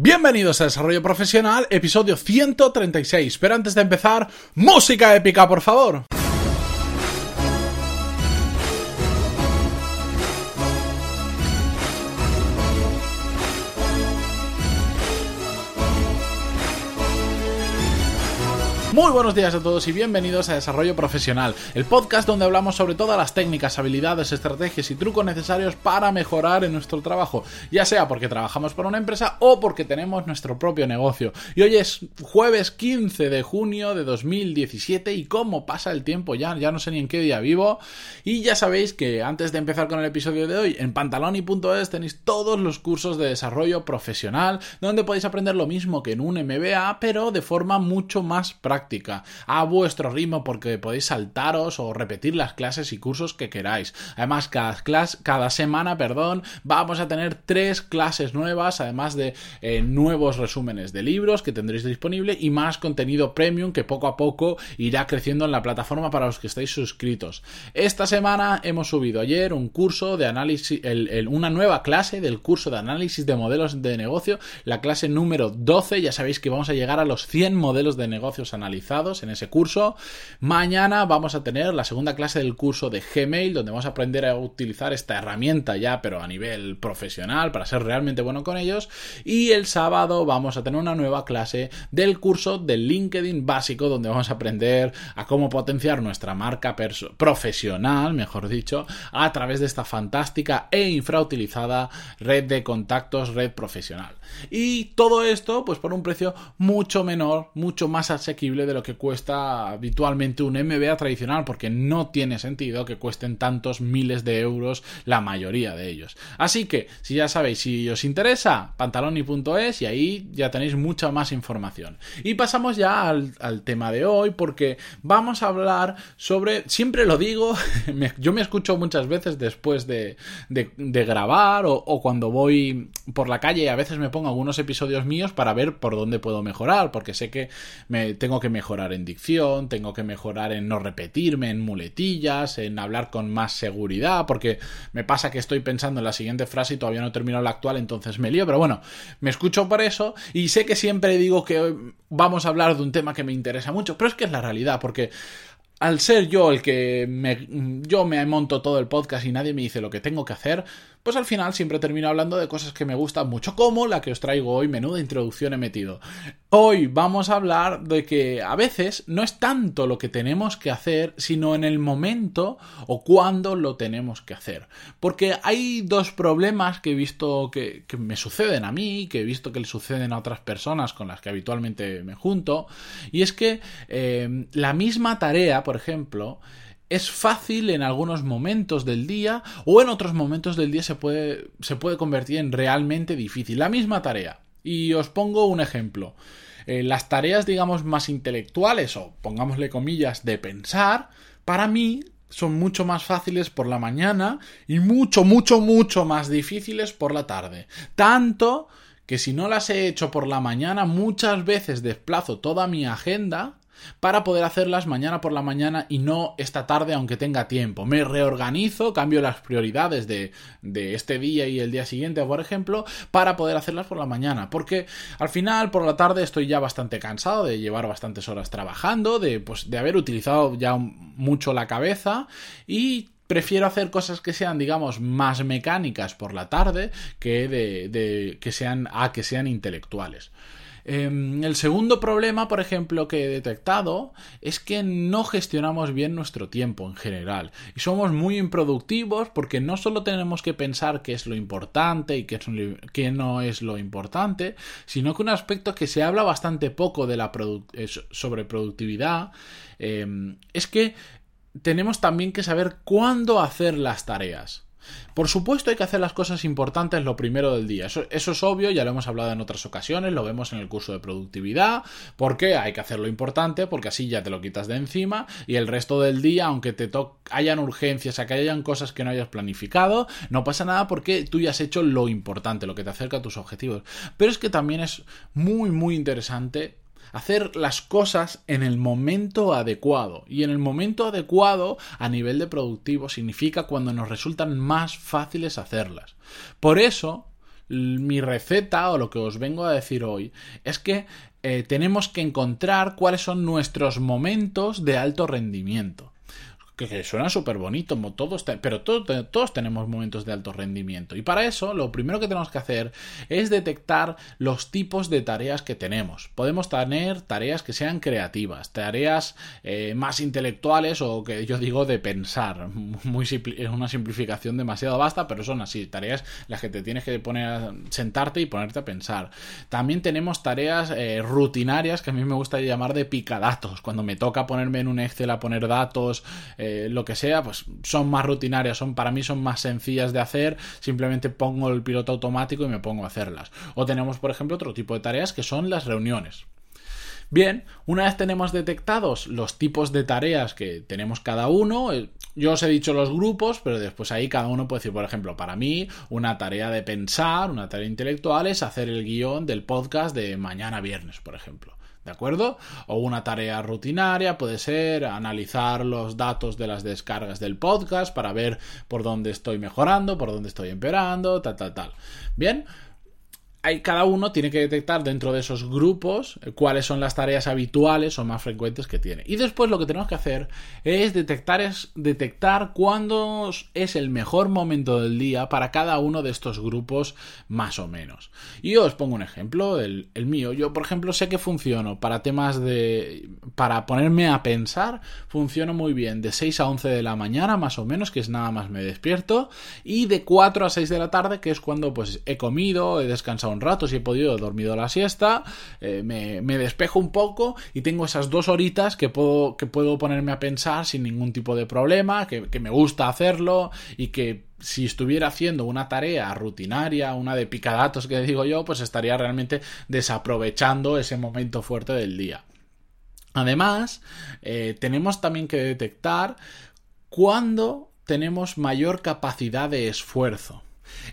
Bienvenidos a Desarrollo Profesional, episodio 136. Pero antes de empezar, música épica, por favor. Muy buenos días a todos y bienvenidos a Desarrollo Profesional, el podcast donde hablamos sobre todas las técnicas, habilidades, estrategias y trucos necesarios para mejorar en nuestro trabajo, ya sea porque trabajamos para una empresa o porque tenemos nuestro propio negocio. Y hoy es jueves 15 de junio de 2017 y cómo pasa el tiempo ya, ya no sé ni en qué día vivo. Y ya sabéis que antes de empezar con el episodio de hoy, en pantaloni.es tenéis todos los cursos de desarrollo profesional donde podéis aprender lo mismo que en un MBA, pero de forma mucho más práctica a vuestro ritmo porque podéis saltaros o repetir las clases y cursos que queráis. Además, cada, cada semana, perdón, vamos a tener tres clases nuevas, además de eh, nuevos resúmenes de libros que tendréis disponible y más contenido premium que poco a poco irá creciendo en la plataforma para los que estáis suscritos. Esta semana hemos subido ayer un curso de análisis, una nueva clase del curso de análisis de modelos de negocio, la clase número 12. Ya sabéis que vamos a llegar a los 100 modelos de negocios analizados en ese curso. Mañana vamos a tener la segunda clase del curso de Gmail, donde vamos a aprender a utilizar esta herramienta ya, pero a nivel profesional, para ser realmente bueno con ellos. Y el sábado vamos a tener una nueva clase del curso de LinkedIn básico, donde vamos a aprender a cómo potenciar nuestra marca profesional, mejor dicho, a través de esta fantástica e infrautilizada red de contactos, red profesional. Y todo esto, pues por un precio mucho menor, mucho más asequible de lo que cuesta habitualmente un MBA tradicional, porque no tiene sentido que cuesten tantos miles de euros la mayoría de ellos. Así que, si ya sabéis, si os interesa, pantaloni.es y ahí ya tenéis mucha más información. Y pasamos ya al, tema de hoy, porque vamos a hablar sobre, siempre lo digo, yo me escucho muchas veces después de, grabar o, o cuando voy por la calle a veces me pongo algunos episodios míos para ver por dónde puedo mejorar, porque sé que me tengo que mejorar en dicción, tengo que mejorar en no repetirme, en muletillas, en hablar con más seguridad, porque me pasa que estoy pensando en la siguiente frase y todavía no termino la actual, entonces me lío, pero bueno, me escucho por eso y sé que siempre digo que vamos a hablar de un tema que me interesa mucho, pero es que es la realidad, porque al ser yo el que me, yo me monto todo el podcast y nadie me dice lo que tengo que hacer, pues al final siempre termino hablando de cosas que me gustan mucho, como la que os traigo hoy, menuda introducción he metido. Hoy vamos a hablar de que a veces no es tanto lo que tenemos que hacer, sino en el momento o cuándo lo tenemos que hacer. Porque hay dos problemas que he visto que, me suceden a mí, que he visto que le suceden a otras personas con las que habitualmente me junto, y es que eh, la misma tarea, por ejemplo, es fácil en algunos momentos del día o en otros momentos del día se puede, se puede convertir en realmente difícil. La misma tarea. Y os pongo un ejemplo. Eh, las tareas, digamos, más intelectuales o pongámosle comillas de pensar, para mí son mucho más fáciles por la mañana y mucho, mucho, mucho más difíciles por la tarde. Tanto que si no las he hecho por la mañana, muchas veces desplazo toda mi agenda para poder hacerlas mañana por la mañana y no esta tarde aunque tenga tiempo. Me reorganizo, cambio las prioridades de, de, este día y el día siguiente, por ejemplo, para poder hacerlas por la mañana. Porque al final, por la tarde, estoy ya bastante cansado de llevar bastantes horas trabajando, de, pues, de haber utilizado ya mucho la cabeza y prefiero hacer cosas que sean, digamos, más mecánicas por la tarde que de, de que sean a que sean intelectuales. Em, el segundo problema, por ejemplo, que he detectado es que no gestionamos bien nuestro tiempo en general y somos muy improductivos porque no solo tenemos que pensar qué es lo importante y qué, no es lo importante, sino que un aspecto que se habla bastante poco de la eh, sobre productividad em, es que tenemos también que saber cuándo hacer las tareas. Por supuesto hay que hacer las cosas importantes lo primero del día. Eso, es obvio, ya lo hemos hablado en otras ocasiones, lo vemos en el curso de productividad. ¿Por qué? Hay que hacer lo importante porque así ya te lo quitas de encima y el resto del día, aunque te hayan urgencias, que hayan cosas que no hayas planificado, no pasa nada porque tú ya has hecho lo importante, lo que te acerca a tus objetivos. Pero es que también es muy, muy interesante hacer las cosas en el momento adecuado. Y en el momento adecuado a nivel de productivo significa cuando nos resultan más fáciles hacerlas. Por eso, mi receta o lo que os vengo a decir hoy es que eh, tenemos que encontrar cuáles son nuestros momentos de alto rendimiento que, suena súper bonito, todos, pero todos, todos tenemos momentos de alto rendimiento. Y para eso, lo primero que tenemos que hacer es detectar los tipos de tareas que tenemos. Podemos tener tareas que sean creativas, tareas eh, más intelectuales o que yo digo de pensar. Muy es una simplificación demasiado vasta, pero son así, tareas las que te tienes que poner sentarte y ponerte a pensar. También tenemos tareas eh, rutinarias que a mí me gusta llamar de picadatos, cuando me toca ponerme en un Excel a poner datos. Eh, lo que sea, pues son más rutinarias, son para mí son más sencillas de hacer, simplemente pongo el piloto automático y me pongo a hacerlas. O tenemos, por ejemplo, otro tipo de tareas que son las reuniones. Bien, una vez tenemos detectados los tipos de tareas que tenemos cada uno, eh, yo os he dicho los grupos, pero después ahí cada uno puede decir, por ejemplo, para mí una tarea de pensar, una tarea intelectual es hacer el guion del podcast de mañana viernes, por ejemplo. ¿De acuerdo? O una tarea rutinaria puede ser analizar los datos de las descargas del podcast para ver por dónde estoy mejorando, por dónde estoy empeorando, tal, tal, tal. Bien, cada uno tiene que detectar dentro de esos grupos cuáles son las tareas habituales o más frecuentes que tiene. Y después lo que tenemos que hacer es detectar, es detectar cuándo es el mejor momento del día para cada uno de estos grupos más o menos. Y yo os pongo un ejemplo, el, el mío. Yo, por ejemplo, sé que funciono para temas de... para ponerme a pensar, funciono muy bien de 6 a 11 de la mañana más o menos, que es nada más me despierto, y de 4 a 6 de la tarde, que es cuando pues he comido, he descansado un rato, si he podido, he dormido la siesta, eh, me, despejo un poco y tengo esas dos horitas que puedo, que puedo ponerme a pensar sin ningún tipo de problema, que, me gusta hacerlo y que si estuviera haciendo una tarea rutinaria, una de picadatos que digo yo, pues estaría realmente desaprovechando ese momento fuerte del día. Además, eh, tenemos también que detectar cuándo tenemos mayor capacidad de esfuerzo.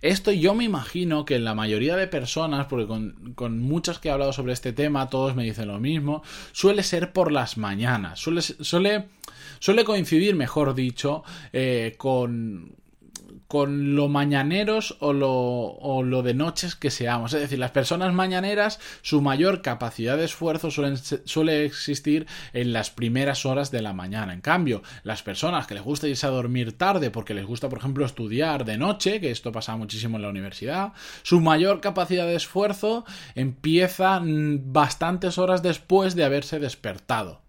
Esto yo me imagino que en la mayoría de personas, porque con, muchas que he hablado sobre este tema, todos me dicen lo mismo, suele ser por las mañanas, suele, suele, suele coincidir, mejor dicho, eh, con, con lo mañaneros o lo, o lo, de noches que seamos. Es decir, las personas mañaneras, su mayor capacidad de esfuerzo suele existir en las primeras horas de la mañana. En cambio, las personas que les gusta irse a dormir tarde porque les gusta, por ejemplo, estudiar de noche, que esto pasa muchísimo en la universidad, su mayor capacidad de esfuerzo empieza bastantes horas después de haberse despertado.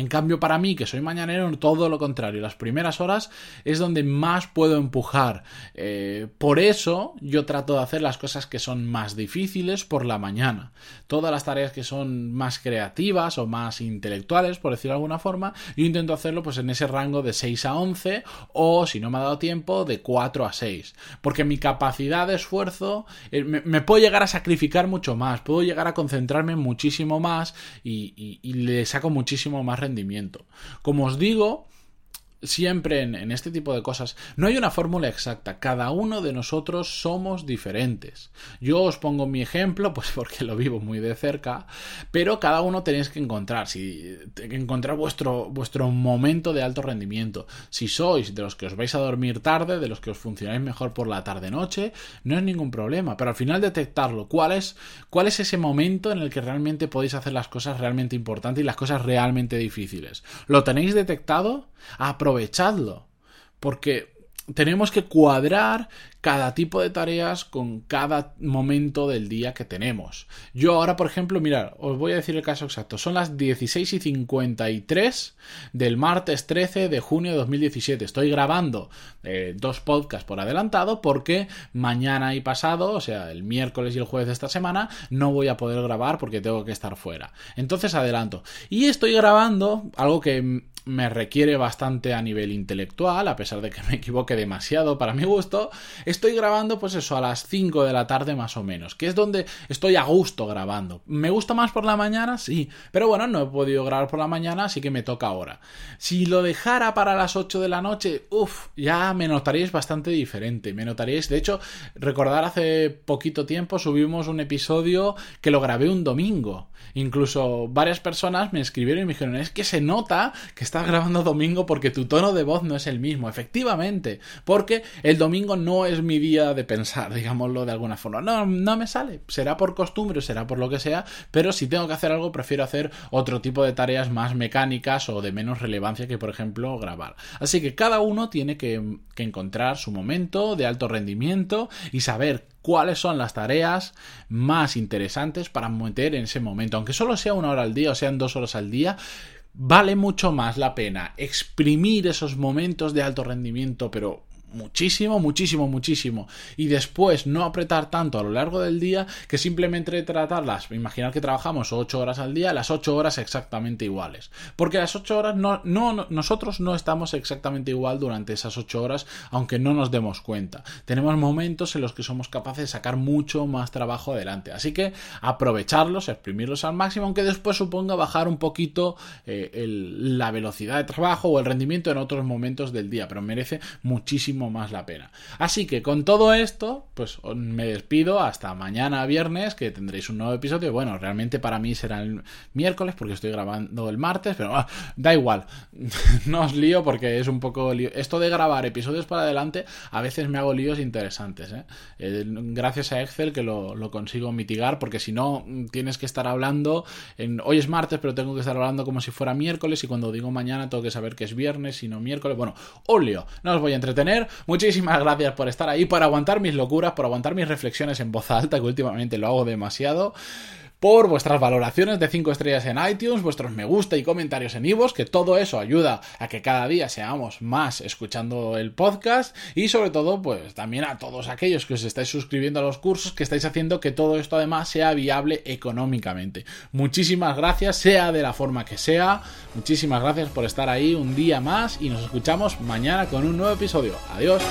En cambio, para mí, que soy mañanero, todo lo contrario. Las primeras horas es donde más puedo empujar. Eh, por eso yo trato de hacer las cosas que son más difíciles por la mañana. Todas las tareas que son más creativas o más intelectuales, por decirlo de alguna forma, yo intento hacerlo pues en ese rango de 6 a 11 o, si no me ha dado tiempo, de 4 a 6. Porque mi capacidad de esfuerzo eh, me, puedo llegar a sacrificar mucho más, puedo llegar a concentrarme muchísimo más y le saco muchísimo más rendimiento. Como os digo, siempre en, este tipo de cosas no hay una fórmula exacta. Cada uno de nosotros somos diferentes. Yo os pongo mi ejemplo, pues porque lo vivo muy de cerca, pero cada uno tenéis que encontrar, si, encontrar vuestro, vuestro momento de alto rendimiento. Si sois de los que os vais a dormir tarde, de los que os funcionáis mejor por la tarde-noche, no es ningún problema. Pero al final detectarlo, cuál es, cuál es ese momento en el que realmente podéis hacer las cosas realmente importantes y las cosas realmente difíciles. ¿Lo tenéis detectado? Aprovechadlo. Porque tenemos que cuadrar cada tipo de tareas con cada momento del día que tenemos. Yo ahora, por ejemplo, mirad, os voy a decir el caso exacto. Son las 16 y 53 del martes 13 de junio de 2017. Estoy grabando eh, dos podcasts por adelantado porque mañana y pasado, o sea, el miércoles y el jueves de esta semana, no voy a poder grabar porque tengo que estar fuera. Entonces adelanto. Y estoy grabando algo que me requiere bastante a nivel intelectual, a pesar de que me equivoque demasiado para mi gusto, estoy grabando pues eso a las 5 de la tarde más o menos, que es donde estoy a gusto grabando. ¿Me gusta más por la mañana? Sí, pero bueno, no he podido grabar por la mañana, así que me toca ahora. Si lo dejara para las 8 de la noche, uff, ya me notaríais bastante diferente, me notaríais, de hecho, recordar hace poquito tiempo subimos un episodio que lo grabé un domingo. Incluso varias personas me escribieron y me dijeron, es que se nota que estás grabando domingo porque tu tono de voz no es el mismo. Efectivamente, porque el domingo no es mi día de pensar, digámoslo de alguna forma. No, no me sale. Será por costumbre, será por lo que sea, pero si tengo que hacer algo, prefiero hacer otro tipo de tareas más mecánicas o de menos relevancia que, por ejemplo, grabar. Así que cada uno tiene que, que encontrar su momento de alto rendimiento y saber cuáles son las tareas más interesantes para meter en ese momento. Aunque solo sea una hora al día o sean dos horas al día, vale mucho más la pena exprimir esos momentos de alto rendimiento, pero muchísimo, muchísimo, muchísimo. Y después no apretar tanto a lo largo del día que simplemente tratarlas. Imaginar que trabajamos 8 horas al día, las 8 horas exactamente iguales. Porque las 8 horas no, no, nosotros no estamos exactamente igual durante esas 8 horas, aunque no nos demos cuenta. Tenemos momentos en los que somos capaces de sacar mucho más trabajo adelante. Así que aprovecharlos, exprimirlos al máximo, aunque después suponga bajar un poquito eh, la velocidad de trabajo o el rendimiento en otros momentos del día. Pero merece muchísimo más la pena. Así que con todo esto, pues me despido hasta mañana viernes, que tendréis un nuevo episodio. Bueno, realmente para mí será el miércoles, porque estoy grabando el martes, pero ah, da igual. no os lío porque es un poco lío. Esto de grabar episodios para adelante, a veces me hago líos interesantes. ¿eh? Eh, gracias a Excel que lo, consigo mitigar, porque si no, tienes que estar hablando. En, hoy es martes, pero tengo que estar hablando como si fuera miércoles, y cuando digo mañana tengo que saber que es viernes, y no miércoles. Bueno, lío. No os voy a entretener. Muchísimas gracias por estar ahí, por aguantar mis locuras, por aguantar mis reflexiones en voz alta, que últimamente lo hago demasiado por vuestras valoraciones de 5 estrellas en iTunes, vuestros me gusta y comentarios en iVoox, que todo eso ayuda a que cada día seamos más escuchando el podcast y sobre todo, pues también a todos aquellos que os estáis suscribiendo a los cursos, que estáis haciendo que todo esto además sea viable económicamente. Muchísimas gracias, sea de la forma que sea, muchísimas gracias por estar ahí un día más y nos escuchamos mañana con un nuevo episodio. Adiós.